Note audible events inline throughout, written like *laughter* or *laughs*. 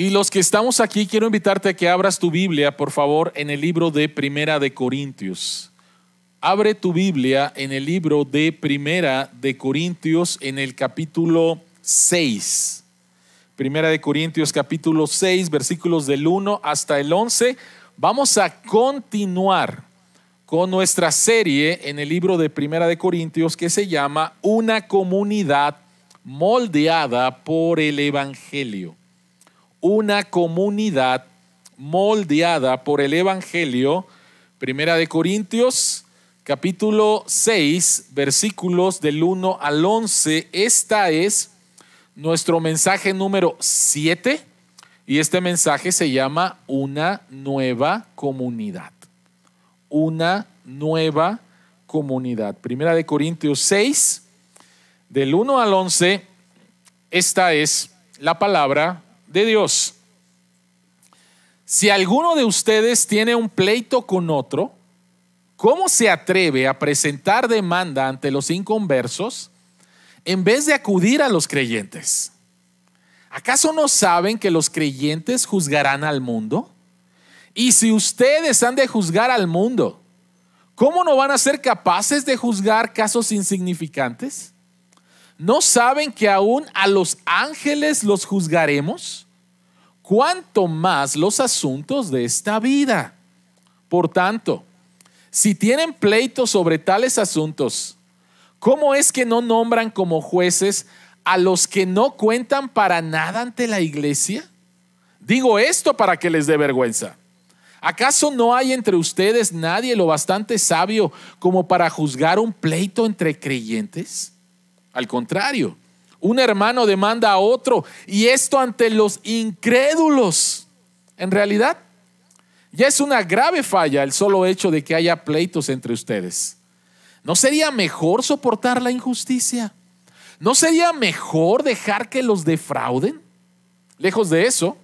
Y los que estamos aquí, quiero invitarte a que abras tu Biblia, por favor, en el libro de Primera de Corintios. Abre tu Biblia en el libro de Primera de Corintios en el capítulo 6. Primera de Corintios capítulo 6, versículos del 1 hasta el 11. Vamos a continuar con nuestra serie en el libro de Primera de Corintios que se llama Una comunidad moldeada por el Evangelio. Una comunidad moldeada por el Evangelio. Primera de Corintios, capítulo 6, versículos del 1 al 11. Esta es nuestro mensaje número 7 y este mensaje se llama Una nueva comunidad. Una nueva comunidad. Primera de Corintios 6, del 1 al 11, esta es la palabra de Dios. Si alguno de ustedes tiene un pleito con otro, ¿cómo se atreve a presentar demanda ante los inconversos en vez de acudir a los creyentes? ¿Acaso no saben que los creyentes juzgarán al mundo? Y si ustedes han de juzgar al mundo, ¿cómo no van a ser capaces de juzgar casos insignificantes? ¿No saben que aún a los ángeles los juzgaremos? ¿Cuánto más los asuntos de esta vida? Por tanto, si tienen pleito sobre tales asuntos, ¿cómo es que no nombran como jueces a los que no cuentan para nada ante la iglesia? Digo esto para que les dé vergüenza. ¿Acaso no hay entre ustedes nadie lo bastante sabio como para juzgar un pleito entre creyentes? Al contrario, un hermano demanda a otro y esto ante los incrédulos. En realidad, ya es una grave falla el solo hecho de que haya pleitos entre ustedes. ¿No sería mejor soportar la injusticia? ¿No sería mejor dejar que los defrauden? Lejos de eso,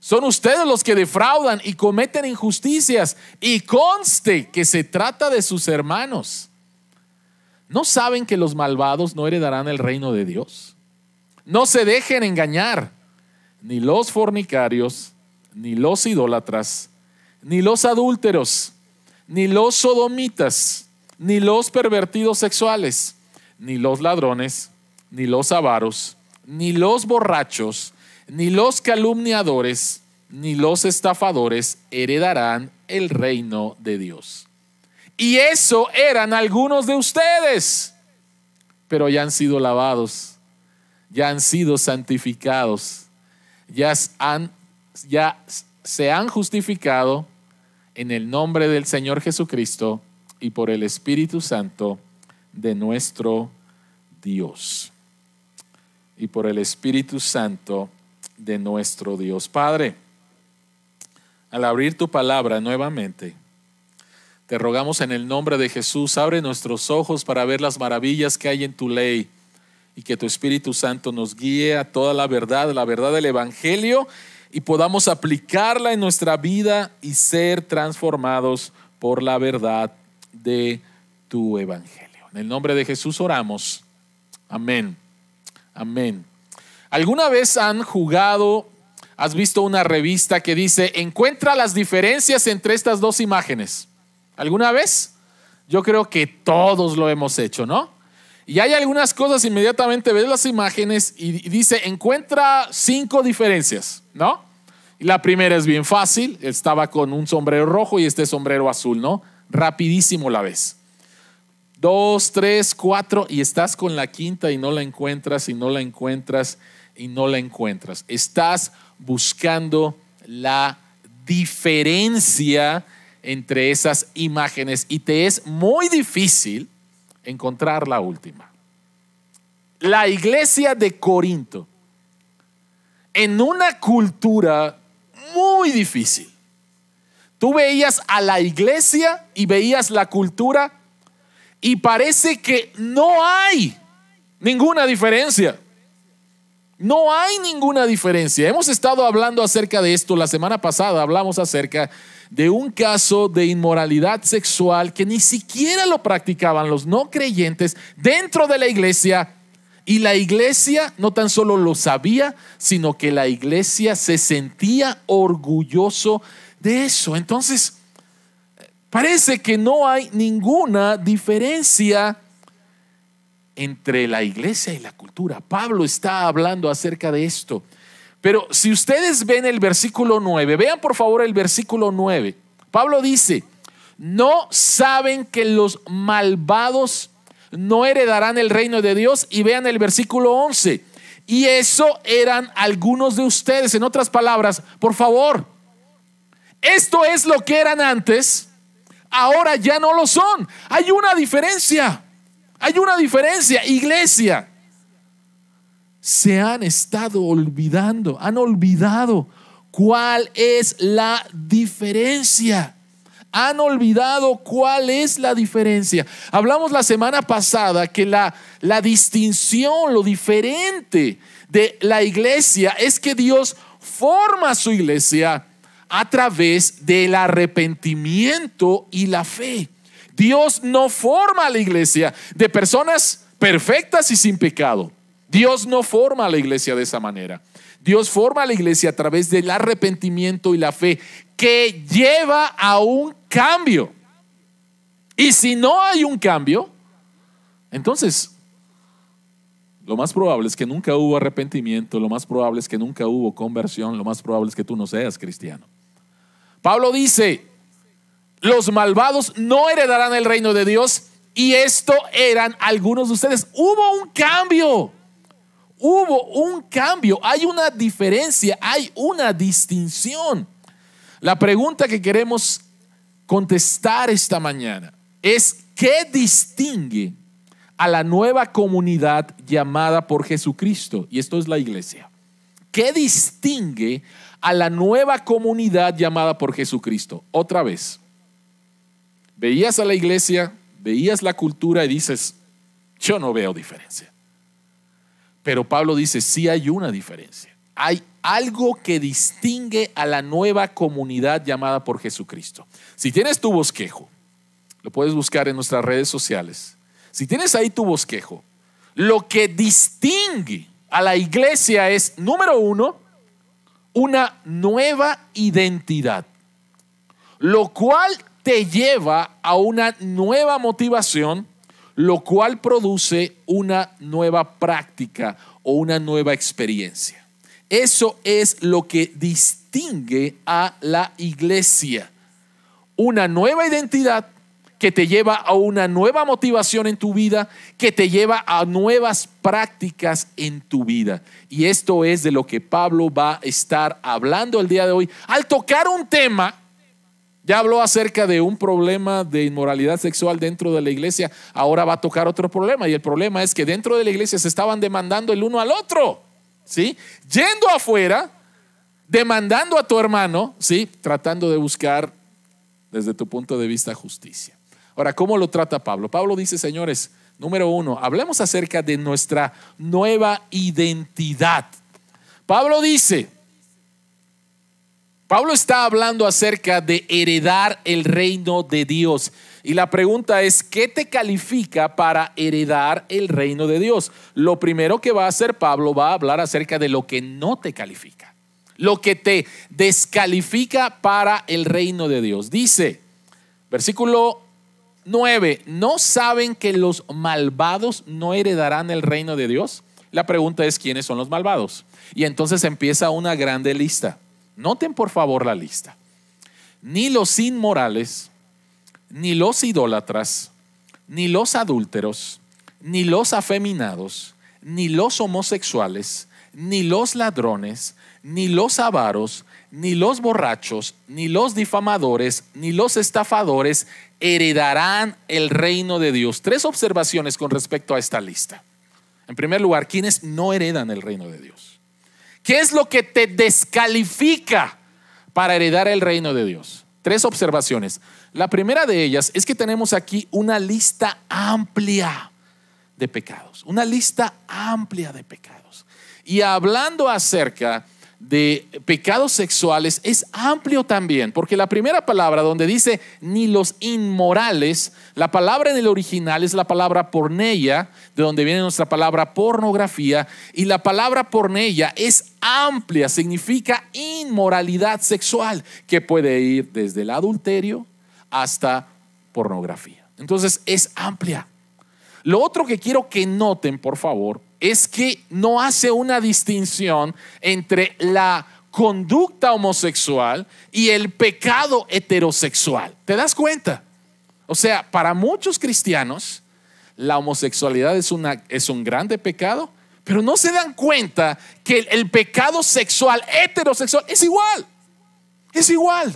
son ustedes los que defraudan y cometen injusticias y conste que se trata de sus hermanos. ¿No saben que los malvados no heredarán el reino de Dios? No se dejen engañar, ni los fornicarios, ni los idólatras, ni los adúlteros, ni los sodomitas, ni los pervertidos sexuales, ni los ladrones, ni los avaros, ni los borrachos, ni los calumniadores, ni los estafadores heredarán el reino de Dios. Y eso eran algunos de ustedes. Pero ya han sido lavados, ya han sido santificados, ya, se han justificado en el nombre del Señor Jesucristo y por el Espíritu Santo de nuestro Dios. Y por el Espíritu Santo de nuestro Dios. Padre, al abrir tu palabra nuevamente, te rogamos en el nombre de Jesús, abre nuestros ojos para ver las maravillas que hay en tu ley y que tu Espíritu Santo nos guíe a toda la verdad, la verdad del Evangelio y podamos aplicarla en nuestra vida y ser transformados por la verdad de tu Evangelio. En el nombre de Jesús oramos. Amén. Amén. ¿Alguna vez han jugado, has visto una revista que dice, encuentra las diferencias entre estas dos imágenes? ¿Alguna vez? Yo creo que todos lo hemos hecho, ¿no? Y hay algunas cosas, inmediatamente ves las imágenes y dice, encuentra cinco diferencias, ¿no? La primera es bien fácil, estaba con un sombrero rojo y este sombrero azul, ¿no? Rapidísimo la ves. Dos, tres, cuatro y estás con la quinta y no la encuentras y no la encuentras y no la encuentras. Estás buscando la diferencia entre esas imágenes y te es muy difícil encontrar la última. La iglesia de Corinto, en una cultura muy difícil, tú veías a la iglesia y veías la cultura y parece que no hay ninguna diferencia. No hay ninguna diferencia. Hemos estado hablando acerca de esto la semana pasada, hablamos acerca de un caso de inmoralidad sexual que ni siquiera lo practicaban los no creyentes dentro de la iglesia Y la iglesia no tan solo lo sabía, sino que la iglesia se sentía orgulloso de eso. Entonces, parece que no hay ninguna diferencia entre la iglesia y la cultura. Pablo está hablando acerca de esto. Pero si ustedes ven el versículo 9, vean por favor el versículo 9. Pablo dice, no saben que los malvados no heredarán el reino de Dios. Y vean el versículo 11. Y eso eran algunos de ustedes. En otras palabras, por favor, esto es lo que eran antes, ahora ya no lo son. Hay una diferencia. Hay una diferencia, iglesia. Se han estado olvidando, han olvidado cuál es la diferencia han olvidado cuál es la diferencia. Hablamos la semana pasada que la, la distinción, lo diferente de la iglesia es que Dios forma su iglesia a través del arrepentimiento y la fe. Dios no forma la iglesia de personas perfectas y sin pecado. Dios no forma a la iglesia de esa manera. Dios forma a la iglesia a través del arrepentimiento y la fe que lleva a un cambio. Y si no hay un cambio, entonces lo más probable es que nunca hubo arrepentimiento, lo más probable es que nunca hubo conversión, lo más probable es que tú no seas cristiano. Pablo dice, los malvados no heredarán el reino de Dios y esto eran algunos de ustedes. Hubo un cambio, hubo un cambio, hay una diferencia, hay una distinción. La pregunta que queremos contestar esta mañana es, ¿qué distingue a la nueva comunidad llamada por Jesucristo? Y esto es la iglesia. ¿Qué distingue a la nueva comunidad llamada por Jesucristo? Otra vez, veías a la iglesia, veías la cultura y dices, yo no veo diferencia. Pero Pablo dice, sí hay una diferencia. Hay algo que distingue a la nueva comunidad llamada por Jesucristo. Si tienes tu bosquejo, lo puedes buscar en nuestras redes sociales. Si tienes ahí tu bosquejo, lo que distingue a la iglesia es, número uno, una nueva identidad, lo cual te lleva a una nueva motivación, lo cual produce una nueva práctica o una nueva experiencia. Eso es lo que distingue a la iglesia. Una nueva identidad que te lleva a una nueva motivación en tu vida, que te lleva a nuevas prácticas en tu vida. Y esto es de lo que Pablo va a estar hablando el día de hoy. Al tocar un tema, ya habló acerca de un problema de inmoralidad sexual dentro de la iglesia, ahora va a tocar otro problema. Y el problema es que dentro de la iglesia se estaban demandando el uno al otro. ¿sí? Yendo afuera, demandando a tu hermano, ¿sí? Tratando de buscar desde tu punto de vista justicia. Ahora, ¿cómo lo trata Pablo? Pablo dice, señores, número uno, hablemos acerca de nuestra nueva identidad. Pablo dice, Pablo está hablando acerca de heredar el reino de Dios. Y la pregunta es, ¿qué te califica para heredar el reino de Dios? Lo primero que va a hacer Pablo va a hablar acerca de lo que no te califica, lo que te descalifica para el reino de Dios. Dice, versículo 9, ¿no saben que los malvados no heredarán el reino de Dios? La pregunta es, ¿quiénes son los malvados? Y entonces empieza una grande lista. Noten por favor la lista. Ni los inmorales, ni los idólatras, ni los adúlteros, ni los afeminados, ni los homosexuales, ni los ladrones, ni los avaros, ni los borrachos, ni los difamadores, ni los estafadores heredarán el reino de Dios. Tres observaciones con respecto a esta lista. En primer lugar, ¿quiénes no heredan el reino de Dios? ¿Qué es lo que te descalifica para heredar el reino de Dios? Tres observaciones. La primera de ellas es que tenemos aquí una lista amplia de pecados, una lista amplia de pecados. Y hablando acerca de pecados sexuales es amplio también, porque la primera palabra donde dice ni los inmorales, la palabra en el original es la palabra porneia, de donde viene nuestra palabra pornografía, y la palabra porneia es amplia, significa inmoralidad sexual, que puede ir desde el adulterio hasta pornografía. Entonces es amplia. Lo otro que quiero que noten, por favor, es que no hace una distinción entre la conducta homosexual y el pecado heterosexual. ¿Te das cuenta? O sea, para muchos cristianos, la homosexualidad es, es un grande pecado, pero no se dan cuenta que el pecado sexual heterosexual es igual. Es igual.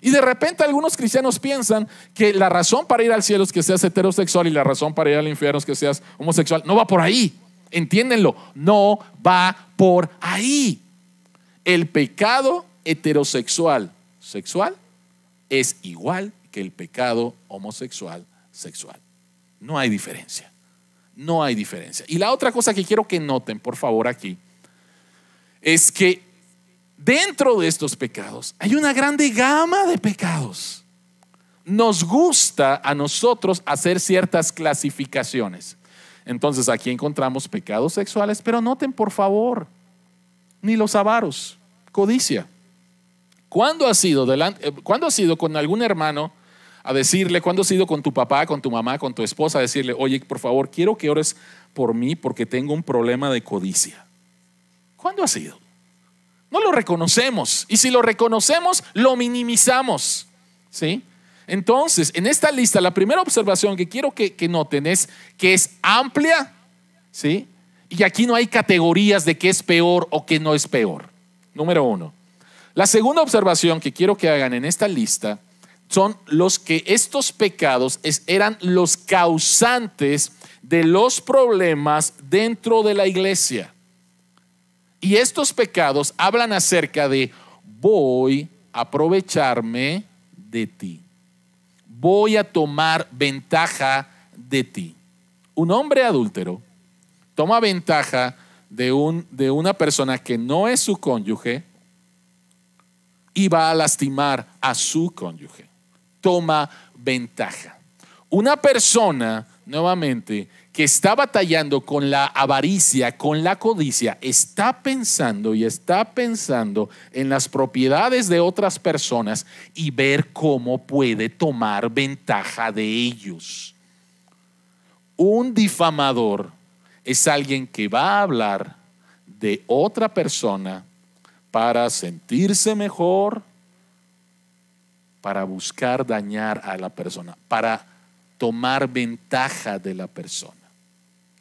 Y de repente algunos cristianos piensan que la razón para ir al cielo es que seas heterosexual y la razón para ir al infierno es que seas homosexual. No va por ahí. Entiéndenlo, no va por ahí. El pecado heterosexual sexual es igual que el pecado homosexual sexual. No hay diferencia. No hay diferencia. Y la otra cosa que quiero que noten, por favor, aquí, es que dentro de estos pecados hay una grande gama de pecados. Nos gusta a nosotros hacer ciertas clasificaciones. Entonces aquí encontramos pecados sexuales, pero noten por favor, ni los avaros, codicia. ¿Cuándo has ido, delante, eh, ¿cuándo has ido con algún hermano a decirle, cuándo has ido con tu papá, con tu mamá, con tu esposa a decirle, oye, por favor, quiero que ores por mí porque tengo un problema de codicia? ¿Cuándo has ido? No lo reconocemos. Y si lo reconocemos, lo minimizamos. ¿Sí? Entonces, en esta lista, la primera observación que quiero que, noten es que es amplia, ¿sí? Y aquí no hay categorías de qué es peor o qué no es peor. Número uno. La segunda observación que quiero que hagan en esta lista son los que estos pecados eran los causantes de los problemas dentro de la iglesia. Y estos pecados hablan acerca de voy a aprovecharme de ti voy a tomar ventaja de ti. Un hombre adúltero toma ventaja de, un, de una persona que no es su cónyuge y va a lastimar a su cónyuge. Toma ventaja. Una persona, nuevamente, que está batallando con la avaricia, con la codicia, está pensando y está pensando en las propiedades de otras personas y ver cómo puede tomar ventaja de ellos. Un difamador es alguien que va a hablar de otra persona para sentirse mejor, para buscar dañar a la persona, para tomar ventaja de la persona.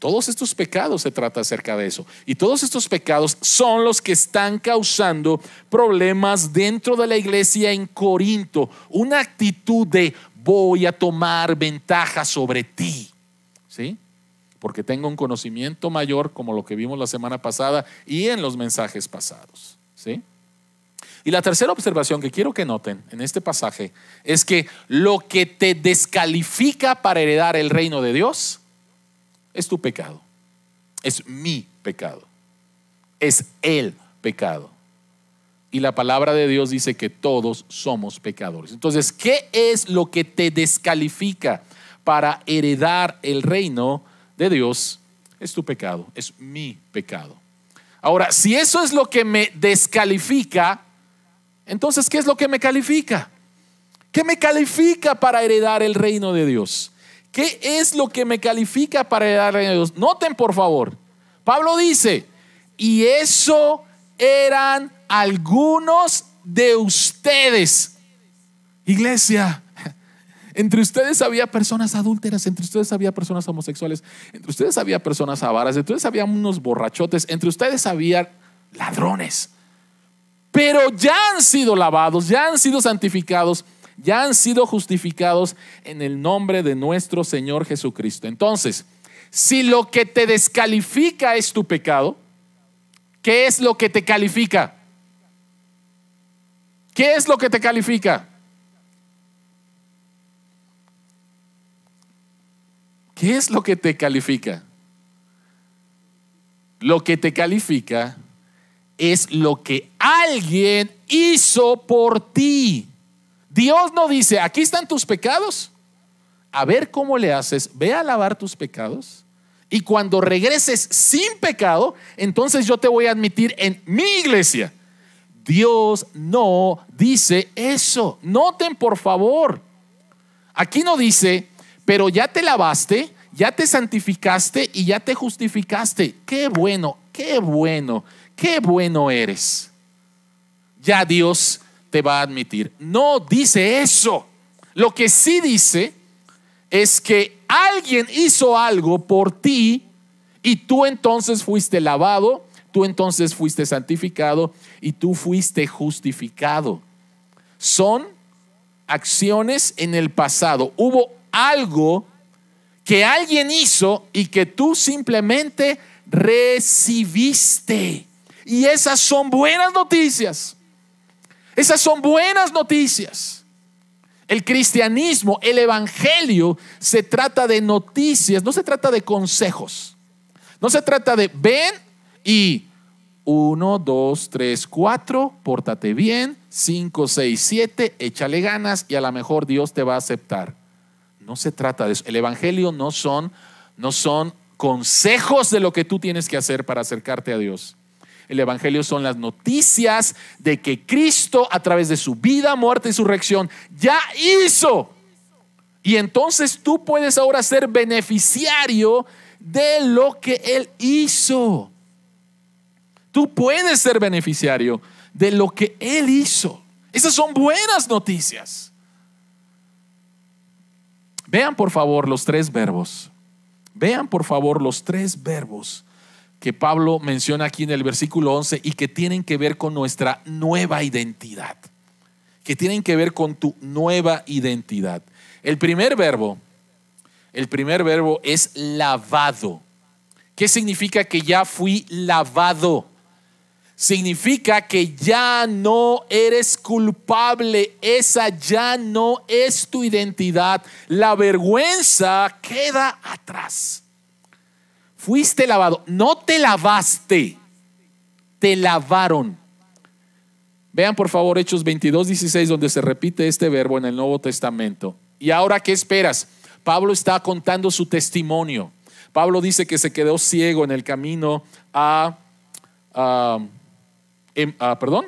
Todos estos pecados se trata acerca de eso. Y todos estos pecados son los que están causando problemas dentro de la iglesia en Corinto. Una actitud de voy a tomar ventaja sobre ti. ¿Sí? Porque tengo un conocimiento mayor como lo que vimos la semana pasada y en los mensajes pasados. ¿Sí? Y la tercera observación que quiero que noten en este pasaje es que lo que te descalifica para heredar el reino de Dios es tu pecado. Es mi pecado. Es el pecado. Y la palabra de Dios dice que todos somos pecadores. Entonces, ¿qué es lo que te descalifica para heredar el reino de Dios? Es tu pecado, es mi pecado. Ahora, si eso es lo que me descalifica, entonces, ¿qué es lo que me califica? ¿Qué me califica para heredar el reino de Dios? ¿Qué es lo que me califica para darle a Dios? Noten por favor. Pablo dice, y eso eran algunos de ustedes. Iglesia, *laughs* entre ustedes había personas adúlteras, entre ustedes había personas homosexuales, entre ustedes había personas avaras, entre ustedes había unos borrachotes, entre ustedes había ladrones. Pero ya han sido lavados, ya han sido santificados ya han sido justificados en el nombre de nuestro Señor Jesucristo. Entonces, si lo que te descalifica es tu pecado, ¿qué es lo que te califica? ¿Qué es lo que te califica? ¿Qué es lo que te califica? Lo que te califica es lo que alguien hizo por ti. Dios no dice, aquí están tus pecados. A ver cómo le haces. Ve a lavar tus pecados. Y cuando regreses sin pecado, entonces yo te voy a admitir en mi iglesia. Dios no dice eso. Noten, por favor. Aquí no dice, pero ya te lavaste, ya te santificaste y ya te justificaste. Qué bueno, qué bueno, qué bueno eres. Ya Dios te va a admitir. No dice eso. Lo que sí dice es que alguien hizo algo por ti y tú entonces fuiste lavado, tú entonces fuiste santificado y tú fuiste justificado. Son acciones en el pasado. Hubo algo que alguien hizo y que tú simplemente recibiste. Y esas son buenas noticias. Esas son buenas noticias. El cristianismo, el evangelio, se trata de noticias, no se trata de consejos. No se trata de ven y uno, dos, tres, cuatro, pórtate bien, cinco, seis, siete, échale ganas y a lo mejor Dios te va a aceptar. No se trata de eso. El evangelio no son, no son consejos de lo que tú tienes que hacer para acercarte a Dios. El Evangelio son las noticias de que Cristo a través de su vida, muerte y resurrección ya hizo. Y entonces tú puedes ahora ser beneficiario de lo que Él hizo. Tú puedes ser beneficiario de lo que Él hizo. Esas son buenas noticias. Vean por favor los tres verbos. Vean por favor los tres verbos que Pablo menciona aquí en el versículo 11 y que tienen que ver con nuestra nueva identidad, que tienen que ver con tu nueva identidad. El primer verbo, el primer verbo es lavado. ¿Qué significa que ya fui lavado? Significa que ya no eres culpable, esa ya no es tu identidad. La vergüenza queda atrás. Fuiste lavado. No te lavaste. Te lavaron. Vean por favor Hechos 22, 16, donde se repite este verbo en el Nuevo Testamento. ¿Y ahora qué esperas? Pablo está contando su testimonio. Pablo dice que se quedó ciego en el camino a, em, perdón,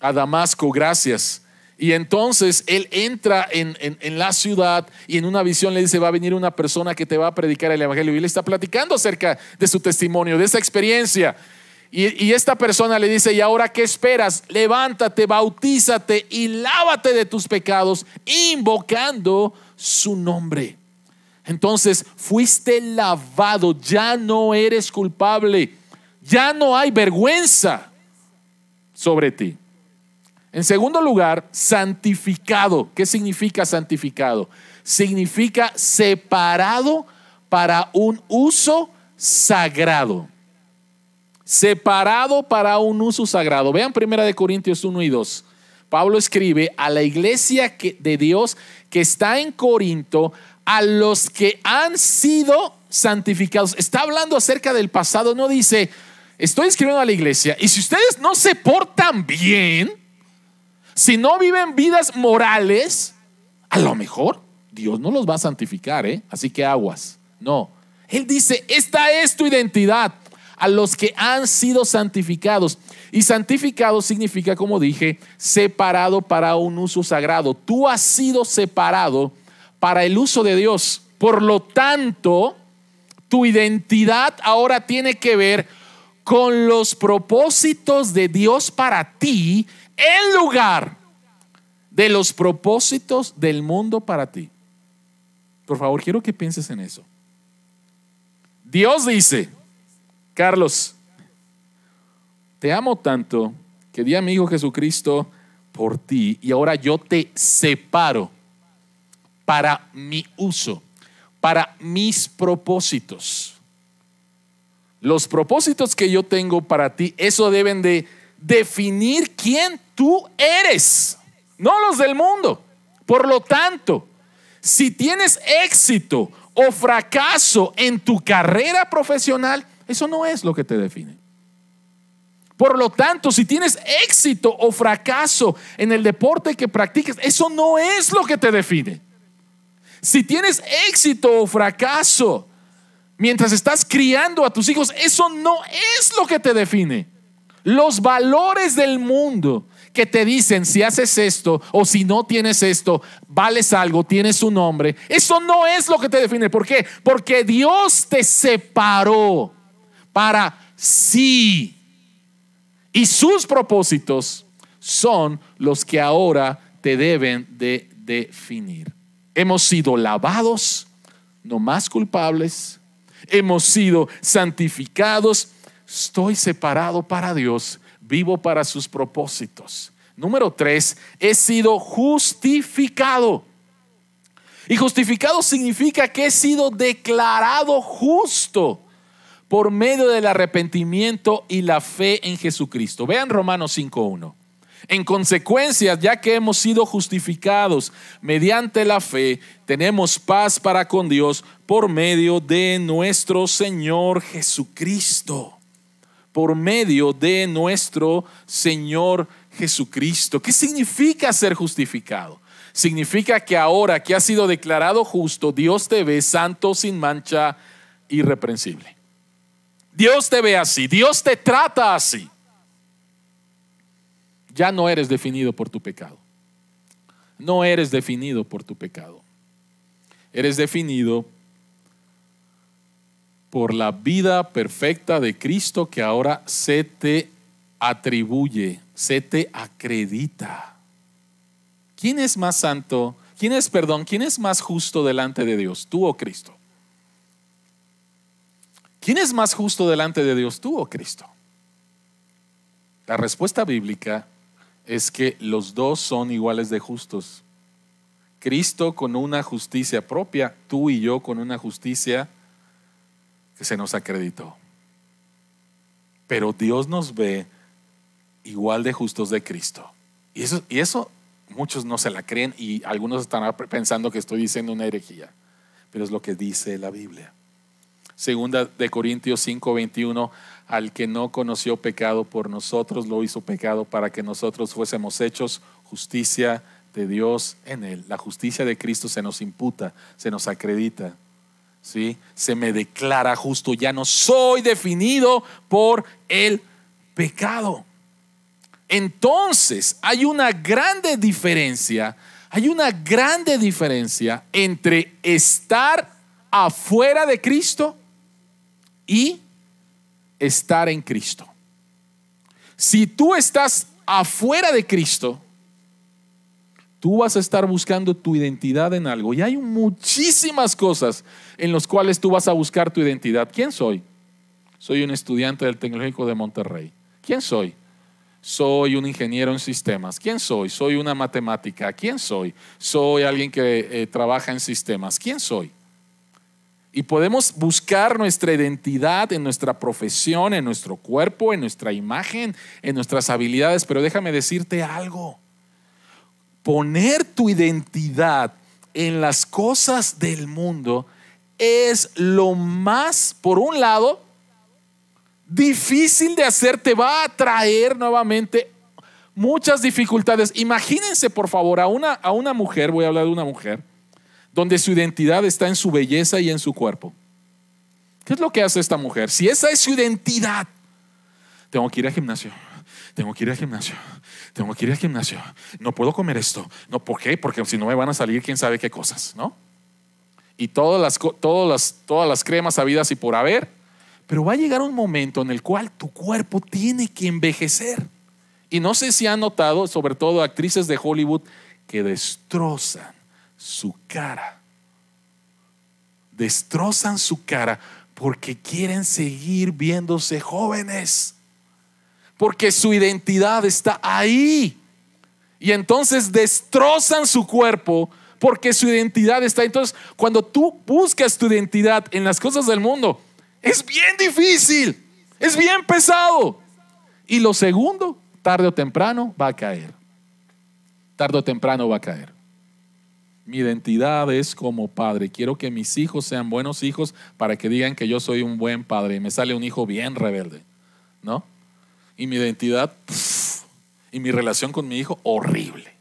a Damasco, gracias. Y entonces él entra en, la ciudad y en una visión le dice, va a venir una persona que te va a predicar el Evangelio. Y él está platicando acerca de su testimonio, de esa experiencia. Y, y esta persona le dice, ¿y ahora qué esperas? Levántate, bautízate y lávate de tus pecados, invocando su nombre. Entonces fuiste lavado, ya no eres culpable, ya no hay vergüenza sobre ti. En segundo lugar, santificado. ¿Qué significa santificado? Significa separado para un uso sagrado. Separado para un uso sagrado. Vean primera de Corintios 1 y 2. Pablo escribe a la iglesia de Dios que está en Corinto, a los que han sido santificados. Está hablando acerca del pasado, no dice, estoy escribiendo a la iglesia, y si ustedes no se portan bien, si no viven vidas morales, a lo mejor Dios no los va a santificar, ¿eh? Así que aguas. No. Él dice, esta es tu identidad a los que han sido santificados. Y santificado significa, como dije, separado para un uso sagrado. Tú has sido separado para el uso de Dios. Por lo tanto, tu identidad ahora tiene que ver con los propósitos de Dios para ti en lugar de los propósitos del mundo para ti. Por favor, quiero que pienses en eso. Dios dice, Carlos, te amo tanto que di a mi Hijo Jesucristo por ti y ahora yo te separo para mi uso, para mis propósitos. Los propósitos que yo tengo para ti, eso deben de definir quién tú eres, no los del mundo. Por lo tanto, si tienes éxito o fracaso en tu carrera profesional, eso no es lo que te define. Por lo tanto, si tienes éxito o fracaso en el deporte que practiques, eso no es lo que te define. Si tienes éxito o fracaso mientras estás criando a tus hijos, eso no es lo que te define. Los valores del mundo que te dicen si haces esto o si no tienes esto, vales algo, tienes un nombre, eso no es lo que te define. ¿Por qué? Porque Dios te separó para sí y sus propósitos son los que ahora te deben de definir. Hemos sido lavados, no más culpables. Hemos sido santificados. Estoy separado para Dios, vivo para sus propósitos. Número tres, he sido justificado. Y justificado significa que he sido declarado justo por medio del arrepentimiento y la fe en Jesucristo. Vean Romanos 5.1. En consecuencia, ya que hemos sido justificados mediante la fe, tenemos paz para con Dios por medio de nuestro Señor Jesucristo. Por medio de nuestro Señor Jesucristo. ¿Qué significa ser justificado? Significa que ahora que has sido declarado justo, Dios te ve santo, sin mancha, irreprensible. Dios te ve así, Dios te trata así. Ya no eres definido por tu pecado. No eres definido por tu pecado. Eres definido por la vida perfecta de Cristo que ahora se te atribuye, se te acredita. ¿Quién es más santo? ¿Quién es, perdón, quién es más justo delante de Dios, tú o Cristo? ¿Quién es más justo delante de Dios, tú o Cristo? La respuesta bíblica es que los dos son iguales de justos. Cristo con una justicia propia, tú y yo con una justicia que se nos acreditó. Pero Dios nos ve igual de justos de Cristo. Y eso, y eso muchos no se la creen y algunos están pensando que estoy diciendo una herejía. Pero es lo que dice la Biblia. Segunda de Corintios 5, 21, al que no conoció pecado por nosotros, lo hizo pecado para que nosotros fuésemos hechos justicia de Dios en él. La justicia de Cristo se nos imputa, se nos acredita. ¿Sí? Se me declara justo, ya no soy definido por el pecado. Entonces, hay una grande diferencia, hay una grande diferencia entre estar afuera de Cristo y estar en Cristo. Si tú estás afuera de Cristo, tú vas a estar buscando tu identidad en algo. Y hay muchísimas cosas en las cuales tú vas a buscar tu identidad. ¿Quién soy? Soy un estudiante del Tecnológico de Monterrey. ¿Quién soy? Soy un ingeniero en sistemas. ¿Quién soy? Soy una matemática. ¿Quién soy? Soy alguien que eh, trabaja en sistemas. ¿Quién soy? Y podemos buscar nuestra identidad en nuestra profesión, en nuestro cuerpo, en nuestra imagen, en nuestras habilidades. Pero déjame decirte algo. Poner tu identidad en las cosas del mundo es lo más, por un lado, difícil de hacer. Te va a traer nuevamente muchas dificultades. Imagínense, por favor, a una, a una mujer, voy a hablar de una mujer donde su identidad está en su belleza y en su cuerpo. ¿Qué es lo que hace esta mujer? Si esa es su identidad, tengo que ir al gimnasio, tengo que ir al gimnasio, tengo que ir al gimnasio, no puedo comer esto, no, ¿por qué? Porque si no me van a salir quién sabe qué cosas, ¿no? Y todas las, todas las, todas las cremas habidas y por haber, pero va a llegar un momento en el cual tu cuerpo tiene que envejecer. Y no sé si han notado, sobre todo actrices de Hollywood, que destrozan su cara. Destrozan su cara porque quieren seguir viéndose jóvenes. Porque su identidad está ahí. Y entonces destrozan su cuerpo porque su identidad está. Entonces, cuando tú buscas tu identidad en las cosas del mundo, es bien difícil, es bien pesado. Y lo segundo, tarde o temprano va a caer. Tarde o temprano va a caer. Mi identidad es como padre. Quiero que mis hijos sean buenos hijos para que digan que yo soy un buen padre. Y me sale un hijo bien rebelde, ¿no? y mi identidad y mi relación con mi hijo horrible,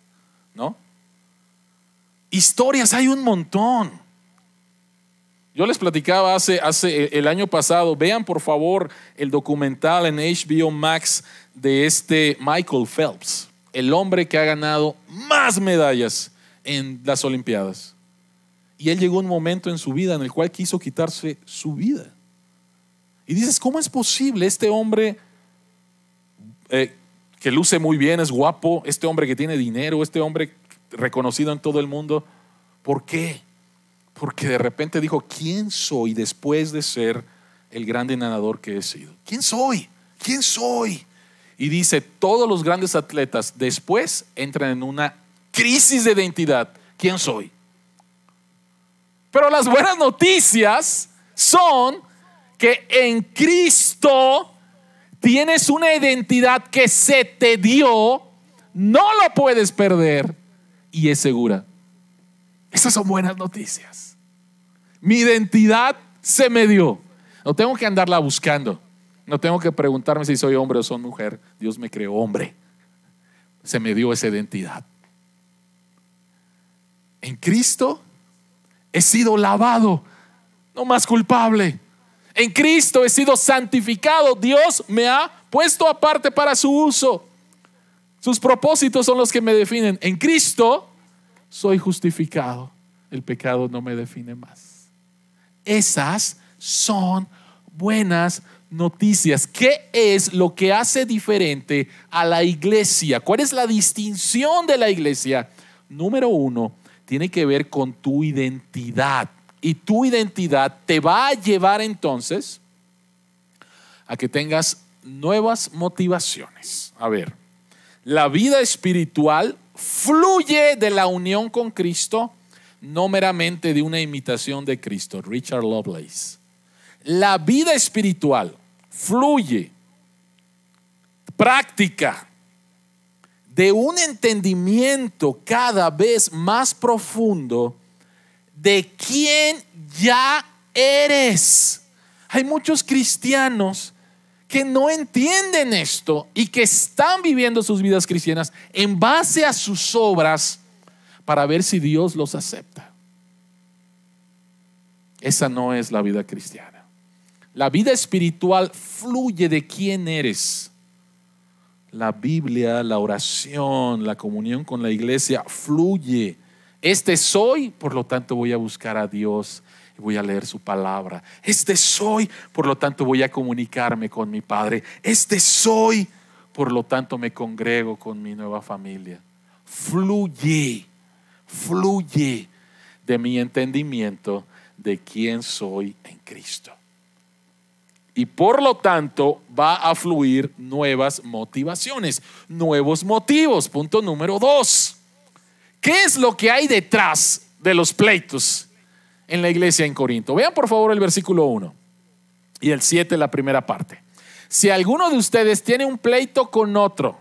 ¿no? Historias hay un montón. Yo les platicaba hace, hace el año pasado, vean por favor el documental en HBO Max de este Michael Phelps, el hombre que ha ganado más medallas en las Olimpiadas. Y él llegó un momento en su vida en el cual quiso quitarse su vida. Y dices, ¿cómo es posible este hombre eh, que luce muy bien, es guapo, este hombre que tiene dinero, este hombre reconocido en todo el mundo? ¿Por qué? Porque de repente dijo, ¿quién soy después de ser el grande nadador que he sido? ¿Quién soy? ¿Quién soy? Y dice, todos los grandes atletas después entran en una crisis de identidad. ¿Quién soy? Pero las buenas noticias son que en Cristo tienes una identidad que se te dio, no lo puedes perder y es segura. Esas son buenas noticias. Mi identidad se me dio. No tengo que andarla buscando. No tengo que preguntarme si soy hombre o soy mujer. Dios me creó hombre. Se me dio esa identidad. En Cristo he sido lavado, no más culpable. En Cristo he sido santificado. Dios me ha puesto aparte para su uso. Sus propósitos son los que me definen. En Cristo soy justificado. El pecado no me define más. Esas son buenas noticias. ¿Qué es lo que hace diferente a la iglesia? ¿Cuál es la distinción de la iglesia? Número uno, tiene que ver con tu identidad. Y tu identidad te va a llevar entonces a que tengas nuevas motivaciones. A ver, la vida espiritual fluye de la unión con Cristo, no meramente de una imitación de Cristo. Richard Lovelace. La vida espiritual fluye, práctica, de un entendimiento cada vez más profundo de quién ya eres. Hay muchos cristianos que no entienden esto y que están viviendo sus vidas cristianas en base a sus obras para ver si Dios los acepta. Esa no es la vida cristiana. La vida espiritual fluye de quién eres la Biblia, la oración, la comunión con la iglesia fluye. Este soy, por lo tanto voy a buscar a Dios y voy a leer su palabra. Este soy, por lo tanto voy a comunicarme con mi Padre. Este soy, por lo tanto me congrego con mi nueva familia. Fluye, fluye de mi entendimiento de quién soy en Cristo y por lo tanto va a fluir nuevas motivaciones, nuevos motivos. Punto número dos. ¿Qué es lo que hay detrás de los pleitos en la iglesia en Corinto? Vean por favor el versículo 1 y el 7, la primera parte. Si alguno de ustedes tiene un pleito con otro,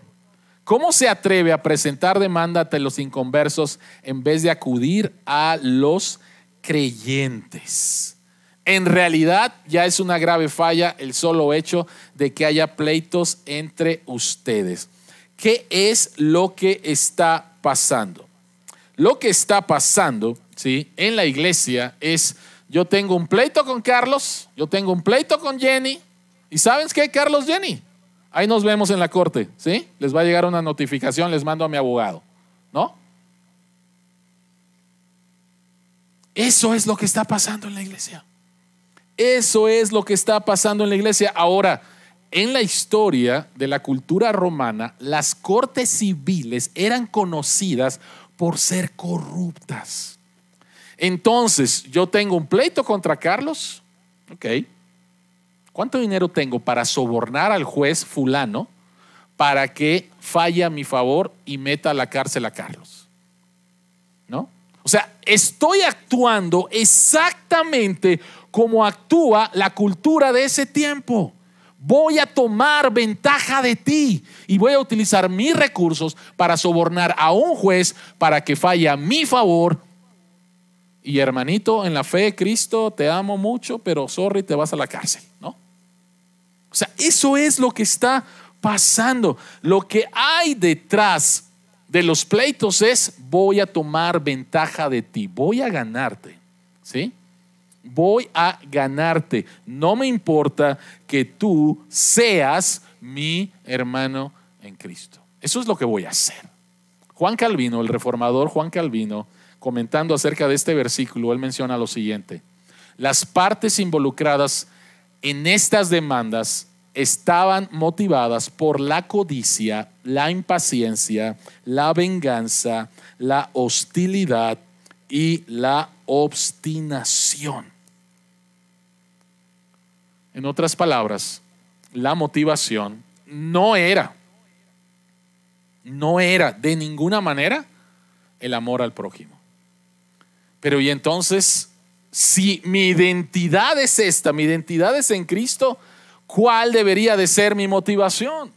¿cómo se atreve a presentar demanda ante los inconversos en vez de acudir a los creyentes? En realidad ya es una grave falla el solo hecho de que haya pleitos entre ustedes. ¿Qué es lo que está pasando? Lo que está pasando ¿sí? en la iglesia es, yo tengo un pleito con Carlos, yo tengo un pleito con Jenny, y ¿sabes qué, Carlos, Jenny? Ahí nos vemos en la corte, ¿sí? Les va a llegar una notificación, les mando a mi abogado, ¿no? Eso es lo que está pasando en la iglesia. Eso es lo que está pasando en la iglesia. Ahora, en la historia de la cultura romana, las cortes civiles eran conocidas por ser corruptas. Entonces, yo tengo un pleito contra Carlos. Ok. ¿Cuánto dinero tengo para sobornar al juez fulano para que falle a mi favor y meta a la cárcel a Carlos? ¿No? O sea, estoy actuando exactamente como actúa la cultura de ese tiempo. Voy a tomar ventaja de ti y voy a utilizar mis recursos para sobornar a un juez para que falle a mi favor. Y hermanito, en la fe de Cristo te amo mucho, pero sorry, te vas a la cárcel, ¿no? O sea, eso es lo que está pasando. Lo que hay detrás de los pleitos es voy a tomar ventaja de ti, voy a ganarte. ¿Sí? Voy a ganarte. No me importa que tú seas mi hermano en Cristo. Eso es lo que voy a hacer. Juan Calvino, el reformador Juan Calvino, comentando acerca de este versículo, él menciona lo siguiente. Las partes involucradas en estas demandas estaban motivadas por la codicia, la impaciencia, la venganza, la hostilidad y la obstinación. En otras palabras, la motivación no era, no era de ninguna manera el amor al prójimo. Pero y entonces, si mi identidad es esta, mi identidad es en Cristo, ¿cuál debería de ser mi motivación?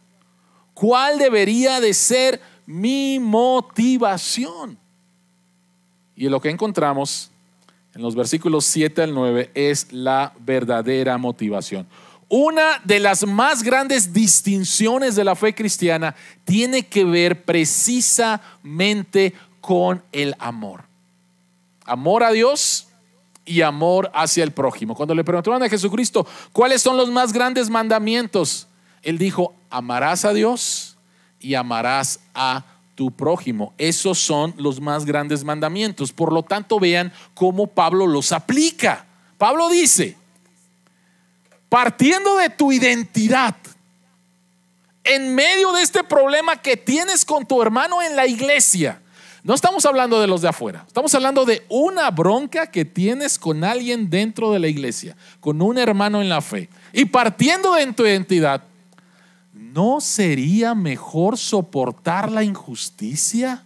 ¿Cuál debería de ser mi motivación? Y lo que encontramos en los versículos 7 al 9 es la verdadera motivación. Una de las más grandes distinciones de la fe cristiana tiene que ver precisamente con el amor amor a Dios y amor hacia el prójimo. Cuando le preguntaron a Jesucristo, ¿cuáles son los más grandes mandamientos? Él dijo, amarás a Dios y amarás a tu prójimo. Esos son los más grandes mandamientos. Por lo tanto, vean cómo Pablo los aplica. Pablo dice, partiendo de tu identidad, en medio de este problema que tienes con tu hermano en la iglesia, no estamos hablando de los de afuera, estamos hablando de una bronca que tienes con alguien dentro de la iglesia, con un hermano en la fe. Y partiendo de tu identidad, ¿no sería mejor soportar la injusticia?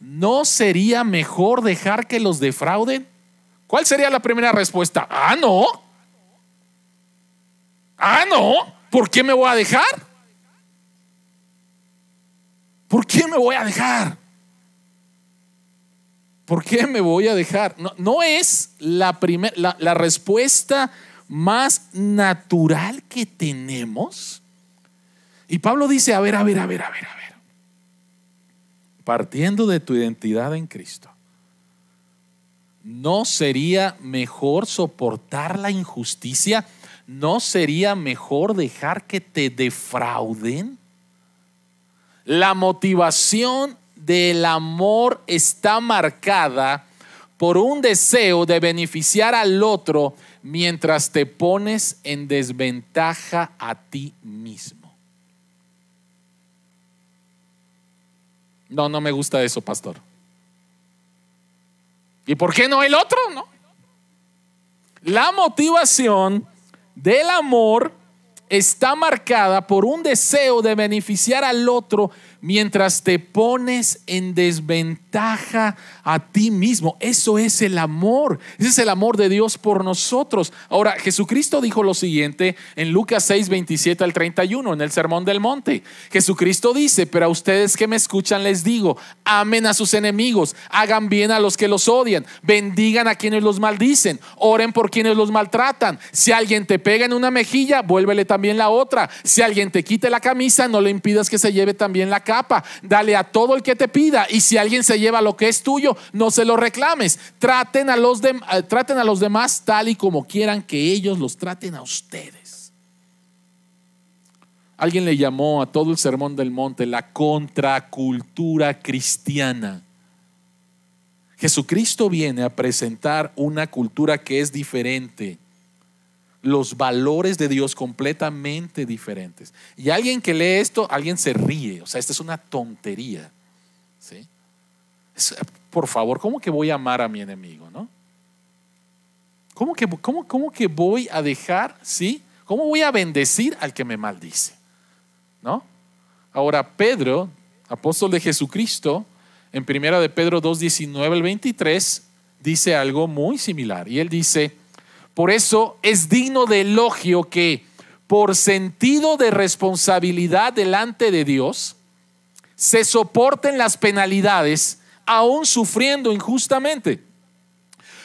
¿No sería mejor dejar que los defrauden? ¿Cuál sería la primera respuesta? Ah, no. Ah, no. ¿Por qué me voy a dejar? ¿Por qué me voy a dejar? ¿Por qué me voy a dejar? No, es la, la, respuesta más natural que tenemos. Y Pablo dice, a ver, a ver, a ver, a ver, a ver. Partiendo de tu identidad en Cristo, ¿no sería mejor soportar la injusticia? ¿No sería mejor dejar que te defrauden? La motivación del amor está marcada por un deseo de beneficiar al otro mientras te pones en desventaja a ti mismo. No, no me gusta eso, pastor. ¿Y por qué no el otro? No. La motivación del amor está marcada por un deseo de beneficiar al otro mientras te pones en desventaja a ti mismo. Eso es el amor. Ese es el amor de Dios por nosotros. Ahora, Jesucristo dijo lo siguiente en Lucas 6, 27 al 31, en el Sermón del Monte. Jesucristo dice, pero a ustedes que me escuchan les digo, amen a sus enemigos, hagan bien a los que los odian, bendigan a quienes los maldicen, oren por quienes los maltratan. Si alguien te pega en una mejilla, vuélvele también la otra. Si alguien te quite la camisa, no le impidas que se lleve también la capa. Dale a todo el que te pida. Y si alguien se lleva lo que es tuyo, no se lo reclames. Traten a los, eh, traten a los demás tal y como quieran que ellos los traten a ustedes. Alguien le llamó a todo el sermón del monte la contracultura cristiana. Jesucristo viene a presentar una cultura que es diferente los valores de Dios completamente diferentes. Y alguien que lee esto, alguien se ríe. O sea, esta es una tontería. ¿sí? Por favor, ¿cómo que voy a amar a mi enemigo? ¿no? ¿Cómo, que, cómo, ¿Cómo que voy a dejar, sí? ¿Cómo voy a bendecir al que me maldice? ¿No? Ahora, Pedro, apóstol de Jesucristo, en primera de Pedro 2, 19 al 23, dice algo muy similar. Y él dice, por eso es digno de elogio que por sentido de responsabilidad delante de Dios, se soporten las penalidades aún sufriendo injustamente.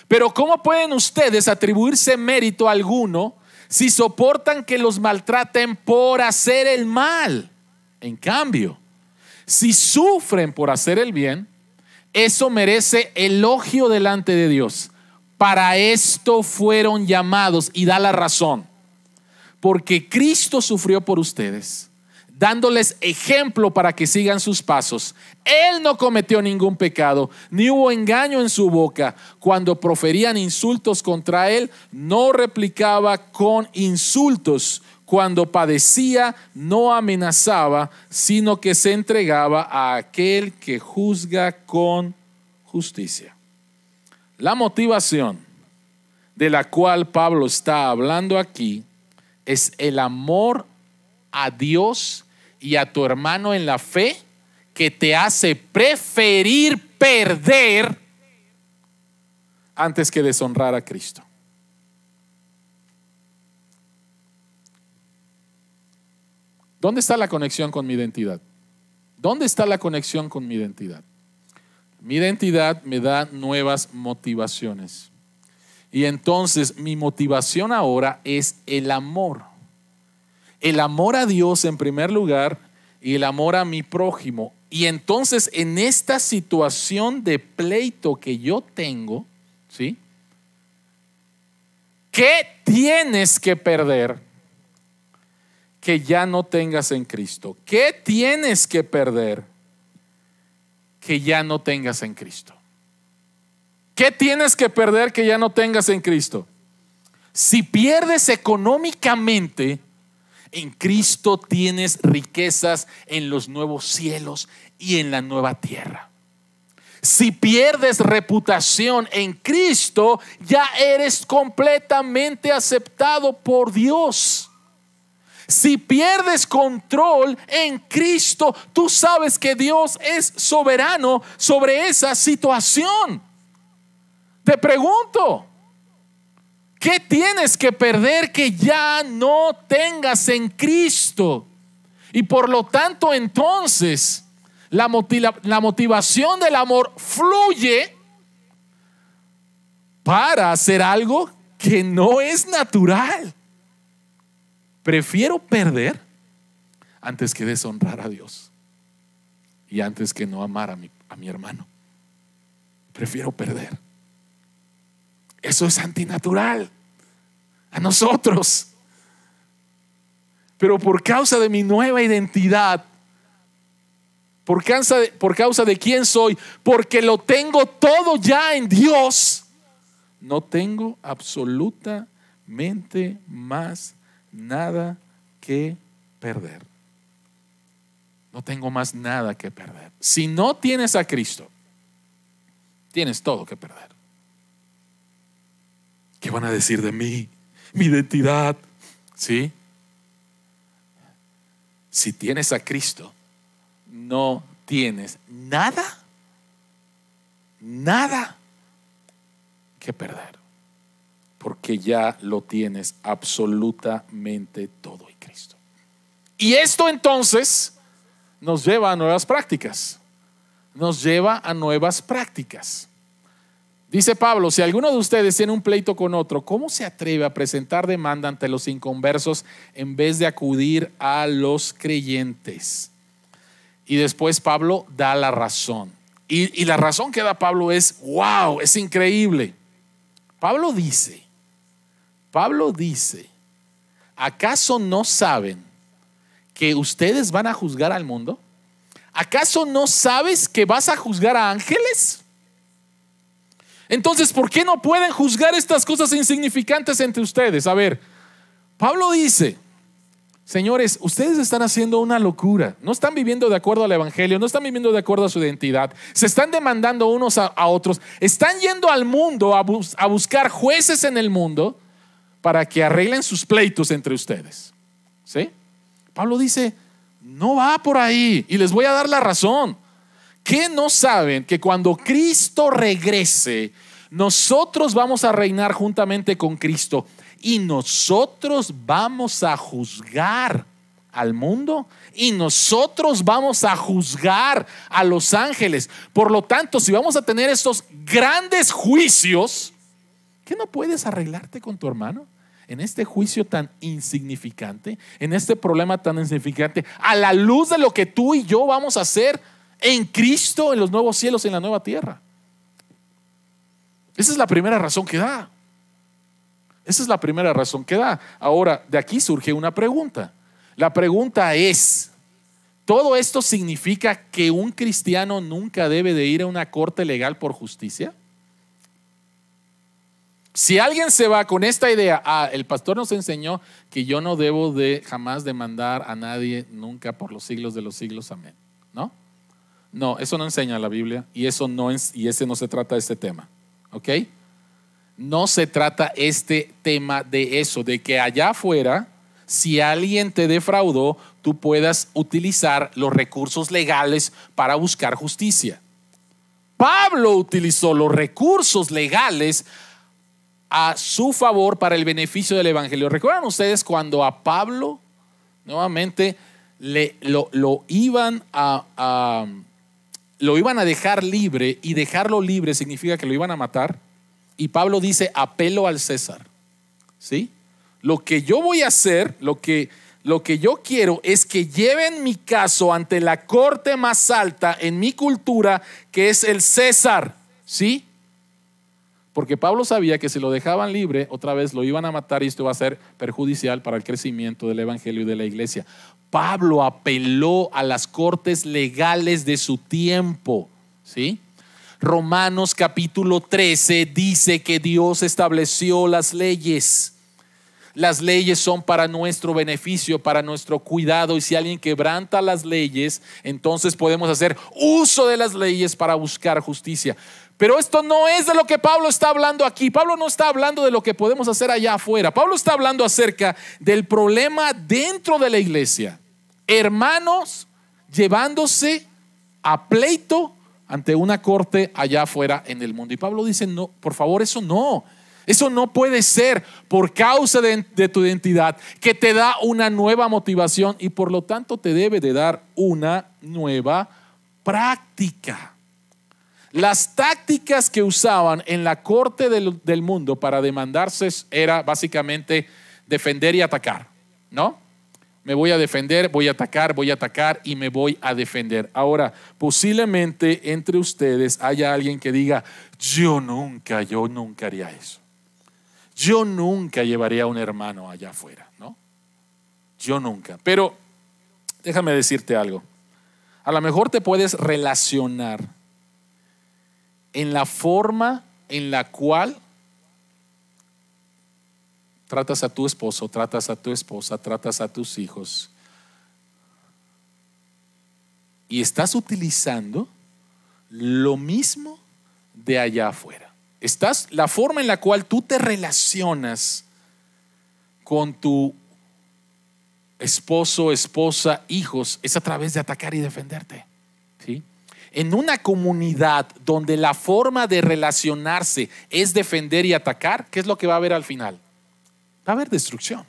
Pero ¿cómo pueden ustedes atribuirse mérito alguno si soportan que los maltraten por hacer el mal. En cambio, si sufren por hacer el bien, eso merece elogio delante de Dios. Para esto fueron llamados y da la razón. Porque Cristo sufrió por ustedes dándoles ejemplo para que sigan sus pasos. Él no cometió ningún pecado, ni hubo engaño en su boca. Cuando proferían insultos contra él, no replicaba con insultos. Cuando padecía, no amenazaba, sino que se entregaba a aquel que juzga con justicia. La motivación de la cual Pablo está hablando aquí es el amor a Dios y a tu hermano en la fe que te hace preferir perder antes que deshonrar a Cristo. ¿Dónde está la conexión con mi identidad? ¿Dónde está la conexión con mi identidad? Mi identidad me da nuevas motivaciones. Y entonces mi motivación ahora es el amor el amor a Dios en primer lugar y el amor a mi prójimo. Y entonces en esta situación de pleito que yo tengo, ¿sí? ¿Qué tienes que perder que ya no tengas en Cristo? ¿Qué tienes que perder que ya no tengas en Cristo? ¿Qué tienes que perder que ya no tengas en Cristo? Si pierdes económicamente, en Cristo tienes riquezas en los nuevos cielos y en la nueva tierra. Si pierdes reputación en Cristo, ya eres completamente aceptado por Dios. Si pierdes control en Cristo, tú sabes que Dios es soberano sobre esa situación. Te pregunto, ¿Qué tienes que perder que ya no tengas en Cristo? Y por lo tanto entonces la, la motivación del amor fluye para hacer algo que no es natural. Prefiero perder antes que deshonrar a Dios y antes que no amar a mi, a mi hermano. Prefiero perder. Eso es antinatural a nosotros. Pero por causa de mi nueva identidad, por causa, de, por causa de quién soy, porque lo tengo todo ya en Dios, no tengo absolutamente más nada que perder. No tengo más nada que perder. Si no tienes a Cristo, tienes todo que perder. ¿Qué van a decir de mí? Mi identidad. ¿Sí? Si tienes a Cristo, no tienes nada, nada que perder. Porque ya lo tienes absolutamente todo en Cristo. Y esto entonces nos lleva a nuevas prácticas. Nos lleva a nuevas prácticas. Dice Pablo, si alguno de ustedes tiene un pleito con otro, ¿cómo se atreve a presentar demanda ante los inconversos en vez de acudir a los creyentes? Y después Pablo da la razón. Y, y la razón que da Pablo es, wow, es increíble. Pablo dice, Pablo dice, ¿acaso no saben que ustedes van a juzgar al mundo? ¿Acaso no sabes que vas a juzgar a ángeles? Entonces, ¿por qué no pueden juzgar estas cosas insignificantes entre ustedes? A ver, Pablo dice, señores, ustedes están haciendo una locura, no están viviendo de acuerdo al Evangelio, no están viviendo de acuerdo a su identidad, se están demandando unos a, otros, están yendo al mundo a, a buscar jueces en el mundo para que arreglen sus pleitos entre ustedes. ¿Sí? Pablo dice, no va por ahí y les voy a dar la razón. ¿Qué no saben que cuando Cristo regrese, nosotros vamos a reinar juntamente con Cristo y nosotros vamos a juzgar al mundo y nosotros vamos a juzgar a los ángeles. Por lo tanto, si vamos a tener estos grandes juicios, ¿qué no puedes arreglarte con tu hermano? en este juicio tan insignificante, en este problema tan insignificante, a la luz de lo que tú y yo vamos a hacer en Cristo, en los nuevos cielos, en la nueva tierra. Esa es la primera razón que da. Esa es la primera razón que da. Ahora, de aquí surge una pregunta. La pregunta es, ¿todo esto significa que un cristiano nunca debe de ir a una corte legal por justicia? Si alguien se va con esta idea, ah, el pastor nos enseñó que yo no debo de jamás demandar a nadie nunca por los siglos de los siglos, amén. ¿No? No, eso no enseña la Biblia y eso no y ese no se trata de este tema. ¿Ok? No se trata este tema de eso, de que allá afuera, si alguien te defraudó, tú puedas utilizar los recursos legales para buscar justicia. Pablo utilizó los recursos legales a su favor para el beneficio del Evangelio. ¿Recuerdan ustedes cuando a Pablo nuevamente le, lo, iban a, lo iban a dejar libre y dejarlo libre significa que lo iban a matar? Y Pablo dice, apelo al César. ¿Sí? Lo que yo voy a hacer, lo que, lo que yo quiero es que lleven mi caso ante la corte más alta en mi cultura, que es el César. ¿Sí? Porque Pablo sabía que si lo dejaban libre, otra vez lo iban a matar y esto iba a ser perjudicial para el crecimiento del Evangelio y de la iglesia. Pablo apeló a las cortes legales de su tiempo. ¿Sí? Romanos capítulo 13 dice que Dios estableció las leyes. Las leyes son para nuestro beneficio, para nuestro cuidado. Y si alguien quebranta las leyes, entonces podemos hacer uso de las leyes para buscar justicia. Pero esto no es de lo que Pablo está hablando aquí. Pablo no está hablando de lo que podemos hacer allá afuera. Pablo está hablando acerca del problema dentro de la iglesia. Hermanos llevándose a pleito ante una corte allá afuera en el mundo. Y Pablo dice, no, por favor, eso no. Eso no puede ser por causa de, tu identidad que te da una nueva motivación y por lo tanto te debe de dar una nueva práctica. Las tácticas que usaban en la corte del, mundo para demandarse era básicamente defender y atacar, ¿no? Me voy a defender, voy a atacar, voy a atacar y me voy a defender. Ahora, posiblemente entre ustedes haya alguien que diga, yo nunca, yo nunca haría eso. Yo nunca llevaría a un hermano allá afuera, ¿no? Yo nunca. Pero déjame decirte algo. A lo mejor te puedes relacionar en la forma en la cual tratas a tu esposo, tratas a tu esposa, tratas a tus hijos. Y estás utilizando lo mismo de allá afuera. Estás la forma en la cual tú te relacionas con tu esposo, esposa, hijos es a través de atacar y defenderte. ¿Sí? en una comunidad donde la forma de relacionarse es defender y atacar, ¿qué es lo que va a haber al final? Va a haber destrucción.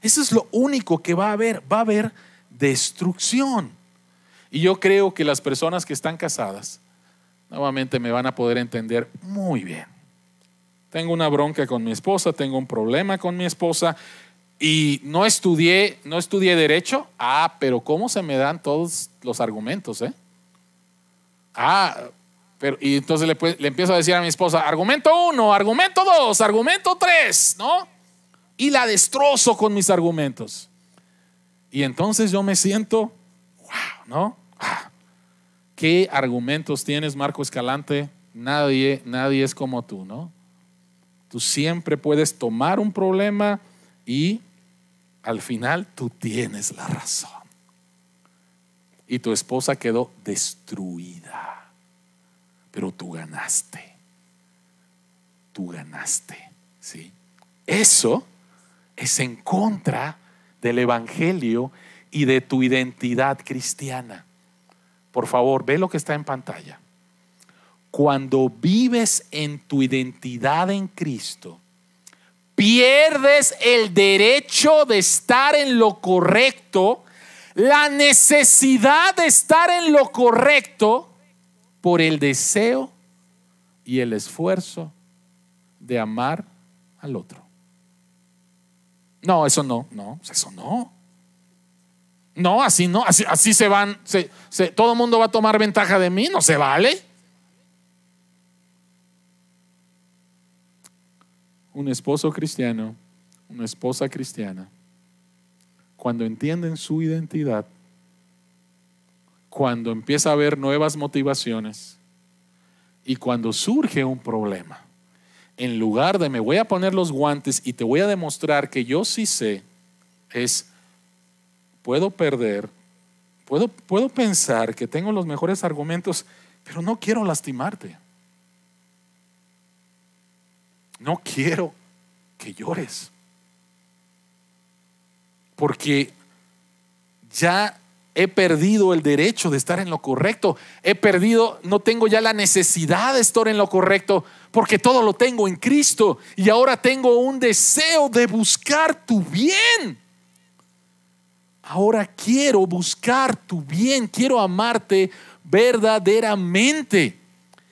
Eso es lo único que va a haber, va a haber destrucción. Y yo creo que las personas que están casadas, nuevamente me van a poder entender muy bien. Tengo una bronca con mi esposa, tengo un problema con mi esposa y no estudié, no estudié derecho. Ah, pero cómo se me dan todos los argumentos, ¿eh? Ah, pero, y entonces le, le empiezo a decir a mi esposa, argumento uno, argumento dos, argumento tres, ¿no? Y la destrozo con mis argumentos. Y entonces yo me siento, wow, ¿no? Ah, ¿Qué argumentos tienes, Marco Escalante? Nadie, nadie es como tú, ¿no? Tú siempre puedes tomar un problema y al final tú tienes la razón y tu esposa quedó destruida. Pero tú ganaste. Tú ganaste. ¿sí? Eso es en contra del Evangelio y de tu identidad cristiana. Por favor, ve lo que está en pantalla. Cuando vives en tu identidad en Cristo, pierdes el derecho de estar en lo correcto la necesidad de estar en lo correcto por el deseo y el esfuerzo de amar al otro. No, eso no, no, eso no. No, así no, así, se van, todo el mundo va a tomar ventaja de mí, no se vale. Un esposo cristiano, una esposa cristiana, cuando entienden su identidad, cuando empieza a haber nuevas motivaciones y cuando surge un problema, en lugar de me voy a poner los guantes y te voy a demostrar que yo sí sé, es puedo perder, puedo, puedo pensar que tengo los mejores argumentos, pero no quiero lastimarte. No quiero que llores. Porque ya he perdido el derecho de estar en lo correcto. He perdido, no tengo ya la necesidad de estar en lo correcto porque todo lo tengo en Cristo y ahora tengo un deseo de buscar tu bien. Ahora quiero buscar tu bien, quiero amarte verdaderamente.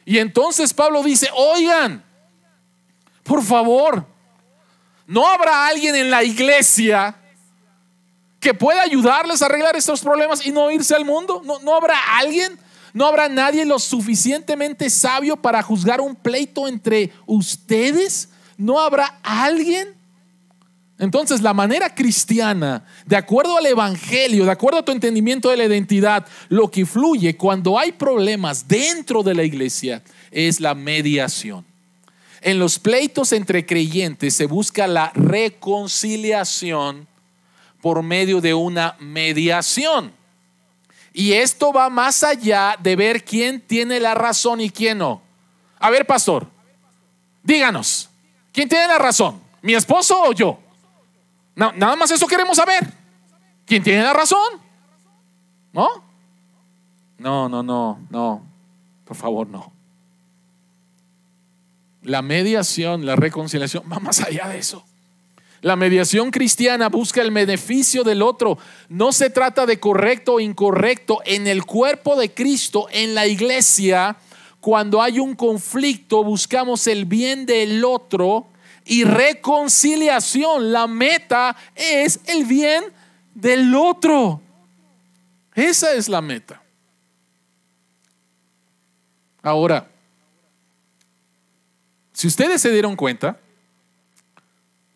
Y entonces Pablo dice, oigan, por favor, ¿no habrá alguien en la iglesia que pueda ayudarles a arreglar estos problemas y no irse al mundo? ¿No, no habrá alguien? ¿No habrá nadie lo suficientemente sabio para juzgar un pleito entre ustedes? ¿No habrá alguien? Entonces, la manera cristiana, de acuerdo al Evangelio, de acuerdo a tu entendimiento de la identidad, lo que fluye cuando hay problemas dentro de la iglesia es la mediación. En los pleitos entre creyentes se busca la reconciliación por medio de una mediación. Y esto va más allá de ver quién tiene la razón y quién no. A ver, pastor, díganos, ¿quién tiene la razón? ¿Mi esposo o yo? nada más eso queremos saber. ¿Quién tiene la razón? ¿No? No, no, no, no. Por favor, no. La mediación, la reconciliación va más allá de eso. La mediación cristiana busca el beneficio del otro. No se trata de correcto o incorrecto. En el cuerpo de Cristo, en la iglesia, cuando hay un conflicto, buscamos el bien del otro y reconciliación. La meta es el bien del otro. Esa es la meta. Ahora, si ustedes se dieron cuenta,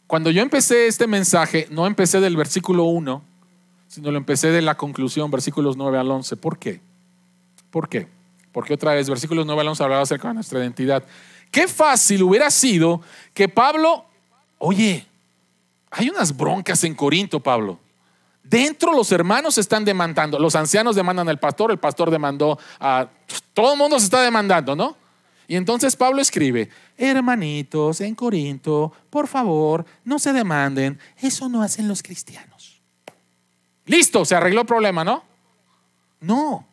cuando yo empecé este mensaje, no empecé del versículo 1, sino lo empecé de la conclusión, versículos 9 al 11. ¿Por qué? ¿Por qué? Porque otra vez, versículos 9 al 11 hablaba acerca de nuestra identidad. Qué fácil hubiera sido que Pablo, oye, hay unas broncas en Corinto, Pablo. Dentro los hermanos están demandando, los ancianos demandan al pastor, el pastor demandó a... Todo el mundo se está demandando, ¿no? Y entonces Pablo escribe, hermanitos en Corinto, por favor, no se demanden, eso no hacen los cristianos. Listo, se arregló el problema, ¿no? No.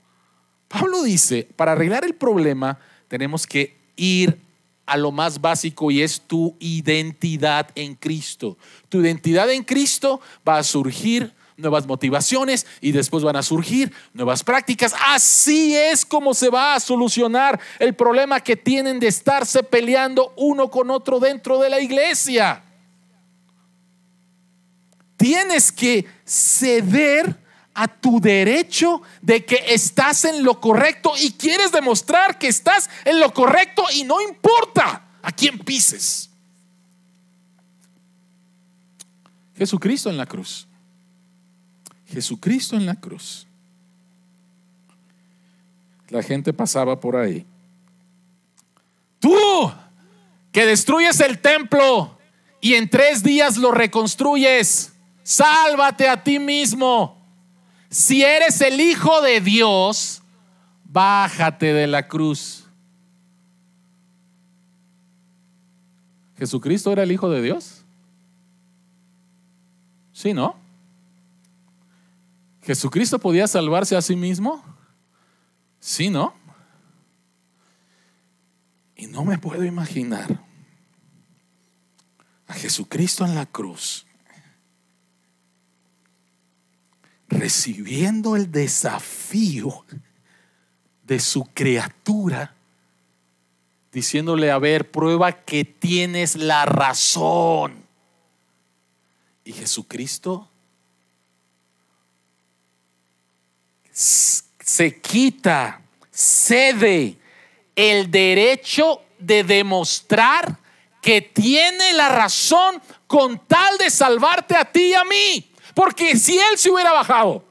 Pablo dice, para arreglar el problema tenemos que ir a lo más básico y es tu identidad en Cristo. Tu identidad en Cristo va a surgir nuevas motivaciones y después van a surgir nuevas prácticas. Así es como se va a solucionar el problema que tienen de estarse peleando uno con otro dentro de la iglesia. Tienes que ceder a tu derecho de que estás en lo correcto y quieres demostrar que estás en lo correcto y no importa a quién pises. Jesucristo en la cruz. Jesucristo en la cruz. La gente pasaba por ahí. Tú que destruyes el templo y en tres días lo reconstruyes, sálvate a ti mismo si eres el Hijo de Dios, bájate de la cruz. ¿Jesucristo era el Hijo de Dios? Sí, ¿no? ¿Jesucristo podía salvarse a sí mismo? Sí, ¿no? Y no me puedo imaginar a Jesucristo en la cruz recibiendo el desafío de su criatura, diciéndole, a ver, prueba que tienes la razón. Y Jesucristo se quita, cede el derecho de demostrar que tiene la razón con tal de salvarte a ti y a mí. Porque si Él se hubiera bajado,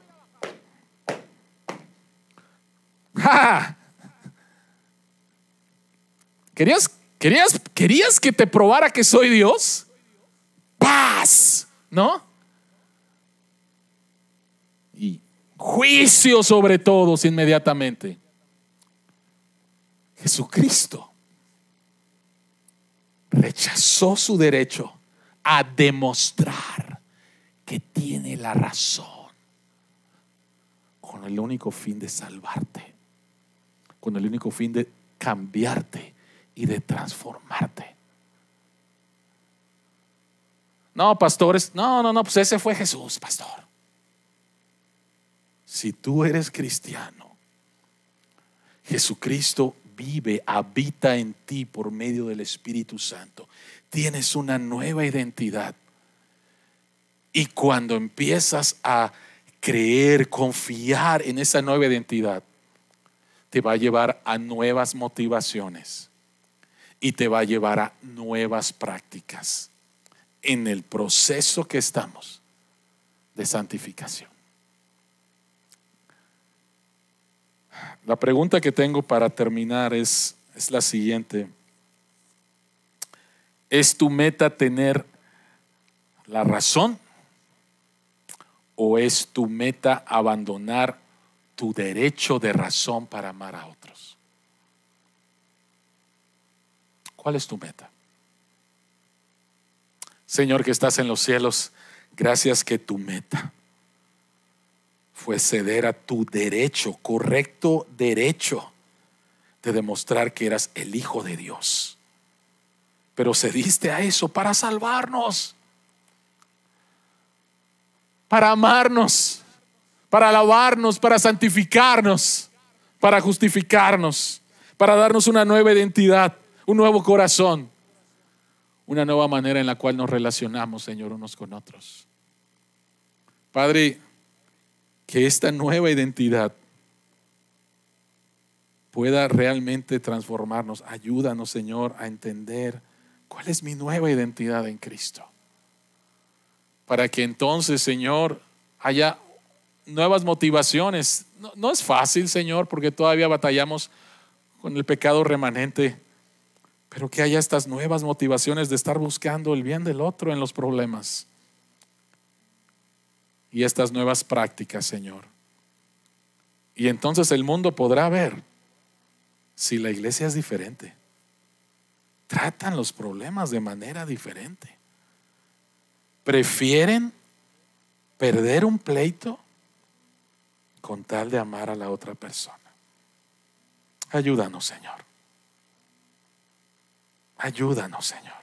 *laughs* ¿Querías, querías, ¿Querías que te probara que soy Dios? Paz, ¿no? Y juicio sobre todos inmediatamente. Jesucristo rechazó su derecho a demostrar que tiene la razón con el único fin de salvarte, con el único fin de cambiarte y de transformarte. No, pastores, no, no, no, pues ese fue Jesús, pastor. Si tú eres cristiano, Jesucristo vive, habita en ti por medio del Espíritu Santo. Tienes una nueva identidad. Y cuando empiezas a creer, confiar en esa nueva identidad, te va a llevar a nuevas motivaciones y te va a llevar a nuevas prácticas en el proceso que estamos de santificación. La pregunta que tengo para terminar es, es la siguiente. ¿Es tu meta tener la razón o es tu meta abandonar tu derecho de razón para amar a otros? ¿Cuál es tu meta? Señor que estás en los cielos, gracias que tu meta fue ceder a tu derecho, correcto derecho de demostrar que eras el Hijo de Dios. Pero cediste a eso para salvarnos, para amarnos, para alabarnos, para santificarnos, para justificarnos, para darnos una nueva identidad, un nuevo corazón, una nueva manera en la cual nos relacionamos, Señor, unos con otros. Padre, que esta nueva identidad pueda realmente transformarnos. Ayúdanos, Señor, a entender cuál es mi nueva identidad en Cristo. Para que entonces, Señor, haya nuevas motivaciones. No, es fácil, Señor, porque todavía batallamos con el pecado remanente, pero que haya estas nuevas motivaciones de estar buscando el bien del otro en los problemas y estas nuevas prácticas, Señor. Y entonces el mundo podrá ver si la iglesia es diferente. Tratan los problemas de manera diferente. Prefieren perder un pleito con tal de amar a la otra persona. Ayúdanos, Señor. Ayúdanos, Señor.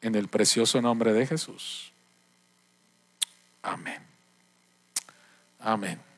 En el precioso nombre de Jesús. Amén. Amén.